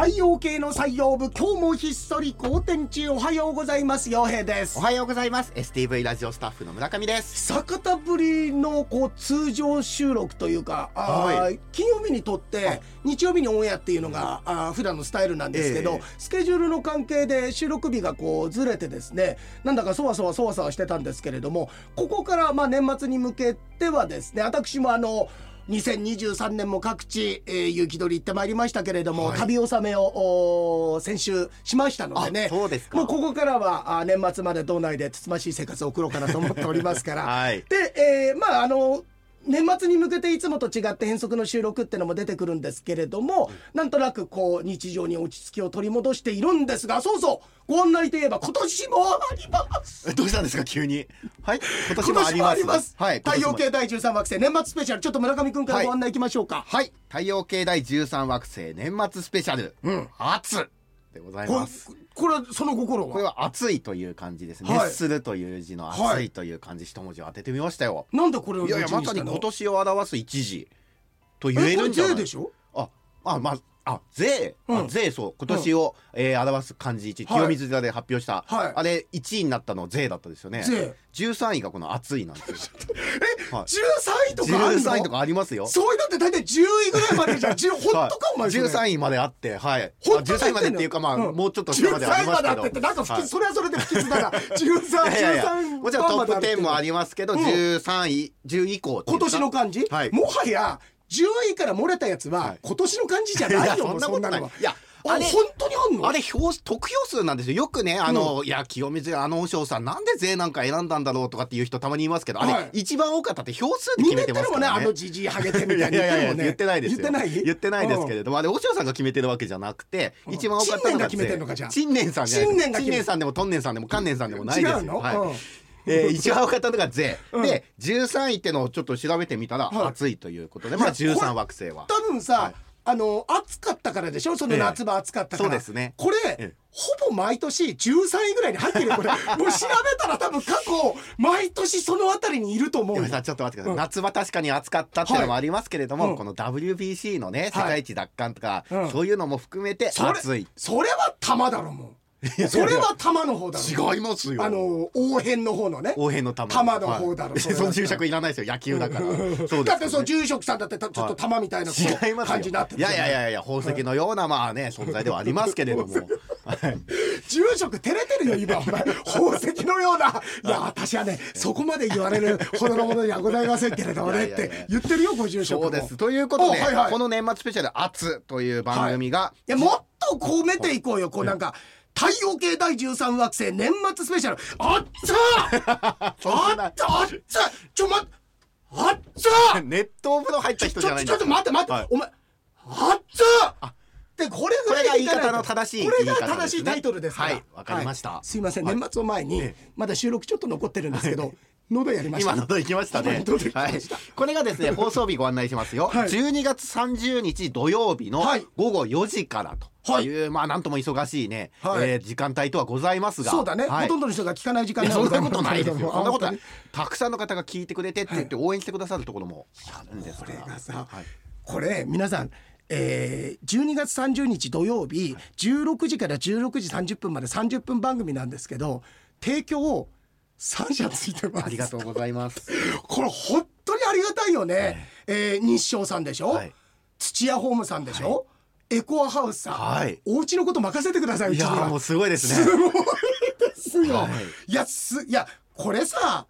太陽系の採用部今日もひっそり好天中おはようございます陽平です。おはようございます。STV ラジオスタッフの村上です。久方ぶりのこう通常収録というか、はい。金曜日にとって日曜日にオンエアっていうのが、あー普段のスタイルなんですけど、ええ。スケジュールの関係で収録日がこうずれてですねなんだかそわそわそわそわしてたんですけれどもここからまあ年末に向けてはですね私もあの2023年も各地、えー、雪取り行ってまいりましたけれども、はい。旅納めをお先週しましたのでね。あそうですか。もうここからはあ年末まで道内でつつましい生活を送ろうかなと思っておりますから、はい。で、えーまああの年末に向けていつもと違って変則の収録ってのも出てくるんですけれども、なんとなくこう日常に落ち着きを取り戻しているんですがそうそう。ご案内といえば今年もあります。えどうしたんですか？急に。はい？今年ももあります。あります、はい太陽系第13惑星年末スペシャル。ちょっと村上君からご案内いきましょうか、はい。太陽系第13惑星年末スペシャル。うん。暑でございこます。これその心は？これは暑いという漢字です、はい。熱するという字のはいという漢字一文字を当ててみましたよ、なんでこれをい、やいやまさに今年を表す一字と言えるんじゃない？でしょ？ああまああ税、うん。あ税そう。今年を、えー表す漢字一はい。清水寺で発表した、はい。あれ1位になったの税だったですよね。税。13位がこの暑いなんですよはい。13位とかあるの？13位とかありますよ。そういうのって大体10位ぐらいまでじゃん10本当かお前それ。13位まであってはい。あ本当に13位までっていうかまあ、うん。もうちょっと下までありますけ13位まであどってってなんか不吉、はい。それはそれで不吉だな。13いやいやいや。13もちろんトップ10もありますけど、うん。13位10位以降今年の漢字、はい。もはや10位から漏れたやつは、はい。今年の漢字じゃないよそんなことない。やあれ本当にあんの？あれ票得票数なんですよ。よくねあの、いや清水あの和尚さんなんで税なんか選んだんだろうとかっていう人たまにいますけどあれ、はい。一番多かったって票数でみ決めてますからね。あのじじいハゲてみたいにいやいやいやもんね言ってないですよ。言ってない？言ってないですけれども、あれ和尚さんが決めてるわけじゃなくて、うん。一番多かったのが陳年が決めてんのかじゃあ。陳年さんじゃない陳年さんでもトンネンさんでも関年さんでもないですよ違うの、はい。うんえー、一番多かったのが税、うん。で13位ってのをちょっと調べてみたら、はい。暑いということでまあいやこれ13惑星は。多分さ、はい。あの暑かったからでしょ？その夏場暑かったから、そうですね。これ、ええ。ほぼ毎年13位ぐらいに入ってるよ。これ。もう調べたら多分過去毎年そのあたりにいると思うちょっと待ってください、うん。夏場確かに暑かったっていうのもありますけれども、はい。うんこの WBC のね世界一奪還とか、うん。そういうのも含めてそれ暑いそれは玉だろもうそれは玉の方だろ違いますよ。あの応変の方のね。応変の玉。玉の方だろはい。その注釈いらないですよ。野球だから。だってそう住職さんだってたちょっと玉みたいな感じになってるいやい。やいやいや宝石のようなまあね存在ではありますけれども。はい。住職照れてるよ今。お前宝石のような。い。や私はねそこまで言われるほどのものではございませんけれどもねって言ってるよご住職も。そうです。ということで、おはいはい。この年末スペシャル「熱」という番組が、い。やもっとこうめていこうよ。こうなんか太陽系第13惑星年末スペシャル。あっつ あっつあっつちょ待ってあっつ熱湯風呂入った人じゃないちょっと待って待って、はいお前あっつでこれぐらいこれが言い方の正しいこれが言い方ですね正しいタイトルですからはいわかりましたはいすいません、はい年末を前にえまだ収録ちょっと残ってるんですけど、喉やりました今行きました。ねはい。これがですね 放送日ご案内しますよ、はい。12月30日土曜日のはい。午後4時からという、まあなんとも忙しいね、はい。えー時間帯とはございますが。そうだね、はい。ほとんどの人が聞かない時間そんなことないですよ。そんなことない。たくさんの方が聞いてくれてって言って応援してくださるところもあるんですこれがさはい。これ皆さんえー、12月30日土曜日16時から16時30分まで30分番組なんですけど提供3社ついてます。ありがとうございます。これ本当にありがたいよね、えー日照さんでしょ、はい。土屋ホームさんでしょ、エコアハウスさん、はい。お家のこと任せてくださいういやちには。もうすごいですすね。ごいですよ、、はい。やすいやこれさ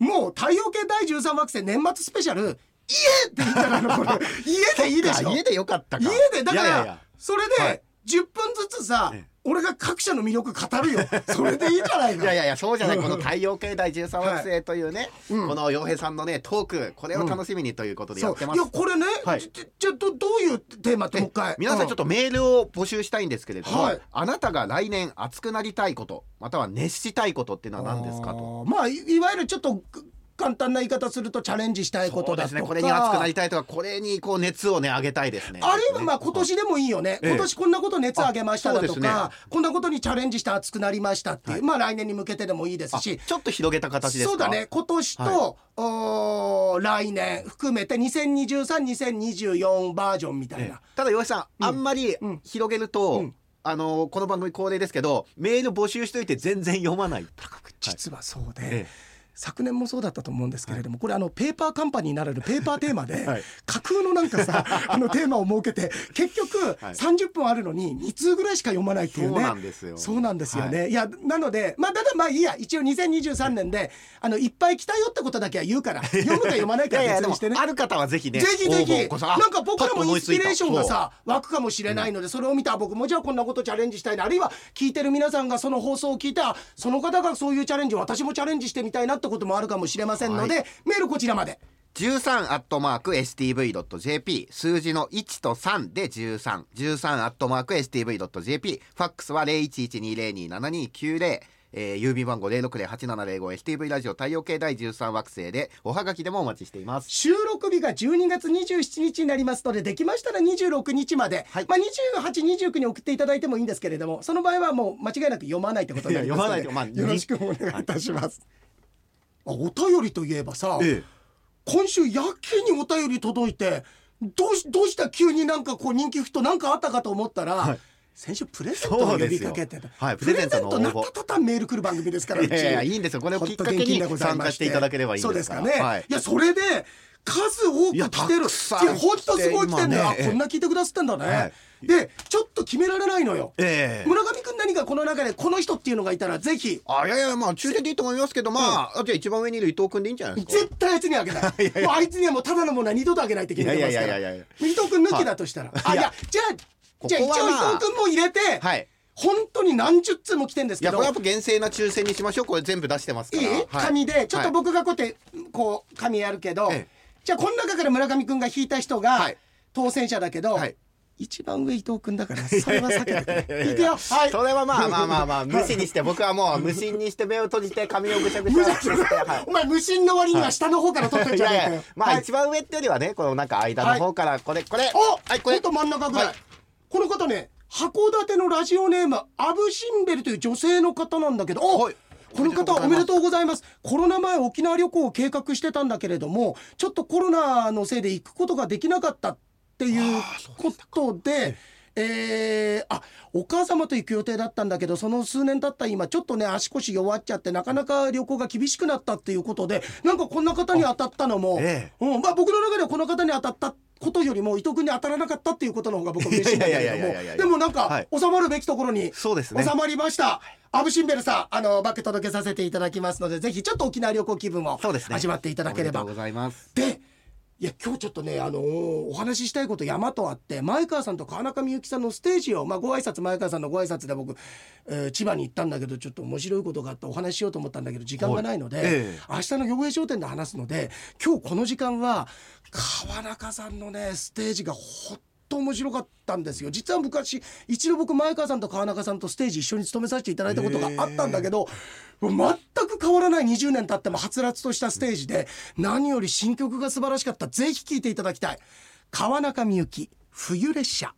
もう太陽系第13惑星年末スペシャル家っていいんじゃないの？これ。家でいいでしょ？家でよかったか。家でだからいやいやいや。それはでい10分ずつさ、ええ。俺が各社の魅力語るよ。それでいいじゃないかいやいやいやそうじゃない。うんこの太陽系第13惑星というね、うん。この洋平さんのねトークこれを楽しみにということでやってます。いやこれね、はい。じゃあどどういうテーマってもう一回。皆さんちょっとメールを募集したいんですけれども、はい。あなたが来年熱くなりたいことまたは熱したいことっていうのは何ですかと。まあいいわゆるちょっとく簡単な言い方するとチャレンジしたいことだとか。ね。これに熱くなりたいとかこれにこう熱をね上げたいですね。あるいはまあ今年でもいいよね、ええ。今年こんなこと熱上げましただとあそうですね。か、こんなことにチャレンジして熱くなりましたっていう、はい。まあ来年に向けてでもいいですあしちょっと広げた形ですか？そうだね。今年と、はい。おの来年含めて20232024バージョンみたいな、ただ岩井さん、うん。あんまりうん。広げると、うん。あのこの番組恒例ですけどメール募集しといて全然読まない。実はそうで、え昨年もそうだったと思うんですけれども、これあのペーパーカンパニーになれるペーパーテーマで、はい。架空のなんかさ あのテーマを設けて結局はい。30分あるのに2通ぐらいしか読まないっていうね。そうなんですよ。そうなんですよね。い、やなのでまあただまあいいや一応2023年であのいっぱい来たよってことだけは言うから読むか読まないかは別にしてね。ある方はぜひねぜひぜひ。なんか僕らもインスピレーションがさ湧くかもしれないのでそれを見た僕もじゃあこんなことチャレンジしたいなあるいは聞いてる皆さんがその放送を聞いてあその方がそういうチャレンジを私もチャレンジしてみたいなってこともあるかもしれませんので、メールこちらまで。13アットマーク STV.jp 数字の1と3で13 13アットマーク STV.jp ファックスは0112027290えー、郵便番号0608705 STV ラジオ太陽系第13惑星でおはがきでもお待ちしています。収録日が12月27日になりますのでできましたら26日まで、はい。まあ、2829に送っていただいてもいいんですけれどもその場合はもう間違いなく読まないってことになりますのでいや読まないとまあよろしくお願いいたします。あお便りといえばさ、え今週やけにお便り届いてどうしどうした急になんかこう人気沸騰なんかあったかと思ったら、はい。先週プレゼントを呼びかけてた、はいプレゼントなった途端メール来る番組ですからいやいやいいんですよ。これをきっかけに参加していただければいいんそうでから。ですすかね、はい。い、やそれで数多く来てる。いやほんとすごい来てんだ。ね。あこんな聞いてくださってんだね、はいでちょっと決められないのよ、ええ。村上くん何かこの中でこの人っていうのがいたらぜひ。あいやいやまあ抽選でいいと思いますけどまあ、あじゃあ一番上にいる伊藤君でいいんじゃないですか。絶対あいつにあげないもうあいつにはもうただのものは二度とあげないって決めてますから。いやいやいやいや伊藤君抜きだとしたら、あいや。いやじゃあじゃあ一応伊藤君も入れて、はい。本当に何十通も来てんですけど。いやこれやっぱ厳正な抽選にしましょう。これ全部出してますかいい？らはい。紙で。ちょっとはい僕がこうやってこう紙やるけど、ええ。じゃあこの中から村上君が引いた人がはい。当選者だけど、はい一番上伊藤君だから それは避けてくれ。いくよ。はい。それはまあまあまあまあ無視にして僕はもう無心にして目を閉じて髪をぐしゃぐしゃ。してはい。お前無心の割には下の方から取ってんい。じゃねえまあはい一番上ってよりはねこのなんか間の方からこれこれ。おはいこれ。と真ん中ぐらい、はい。この方ね函館のラジオネームアブシンベルという女性の方なんだけど。お、はい。この方おめでとうございます。コロナ前沖縄旅行を計画してたんだけれどもちょっとコロナのせいで行くことができなかった。っていうことでえー、あお母様と行く予定だったんだけどその数年経った今ちょっとね足腰弱っちゃってなかなか旅行が厳しくなったっていうことでなんかこんな方に当たったのも、えうんまあ、僕の中ではこの方に当たったことよりも伊藤君に当たらなかったっていうことの方が僕は嬉しいんだけれどもでもなんかはい。収まるべきところに収まりました。アブシンベルさん、あのバッグ届けさせていただきますので、ぜひちょっと沖縄旅行気分をそうですね。味わっていただければ。でとうございます。で、いや今日ちょっとねあのお話ししたいこと山とあって前川さんと川中美幸さんのステージをまあご挨拶前川さんのご挨拶で僕、えー千葉に行ったんだけどちょっと面白いことがあってお話ししようと思ったんだけど時間がないので、はい。ええ。明日の洋平商店で話すので今日この時間は川中さんのねステージがほっと面白かったんですよ。実は昔一度僕前川さんと川中さんとステージ一緒に務めさせていただいたことがあったんだけど、全く変わらない20年経ってもはつらつとしたステージで何より新曲が素晴らしかった。ぜひ聴いていただきたい。川中美幸冬列車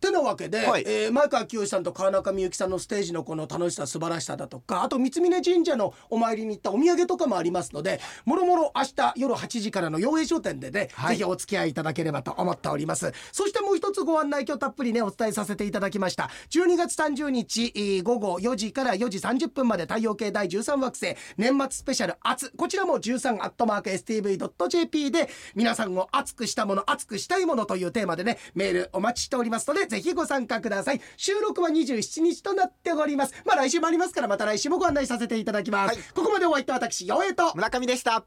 てなわけで、はい。えー前川清さんと川中美幸さんのステージのこの楽しさ素晴らしさだとかあと三峯神社のお参りに行ったお土産とかもありますのでもろもろ明日夜8時からの洋平商店でね、はい。ぜひお付き合いいただければと思っております。そしてもう一つご案内今日たっぷりねお伝えさせていただきました。12月30日えー午後4時から4時30分まで太陽系第13惑星年末スペシャル「熱」こちらも13アットマーク STV.jp で皆さんを熱くしたもの熱くしたいものというテーマでねメールお待ちしておりますのでぜひご参加ください。収録は27日となっております。まあ来週もありますからまた来週もご案内させていただきます、はい。ここまでお会いいた私陽平と。村上でした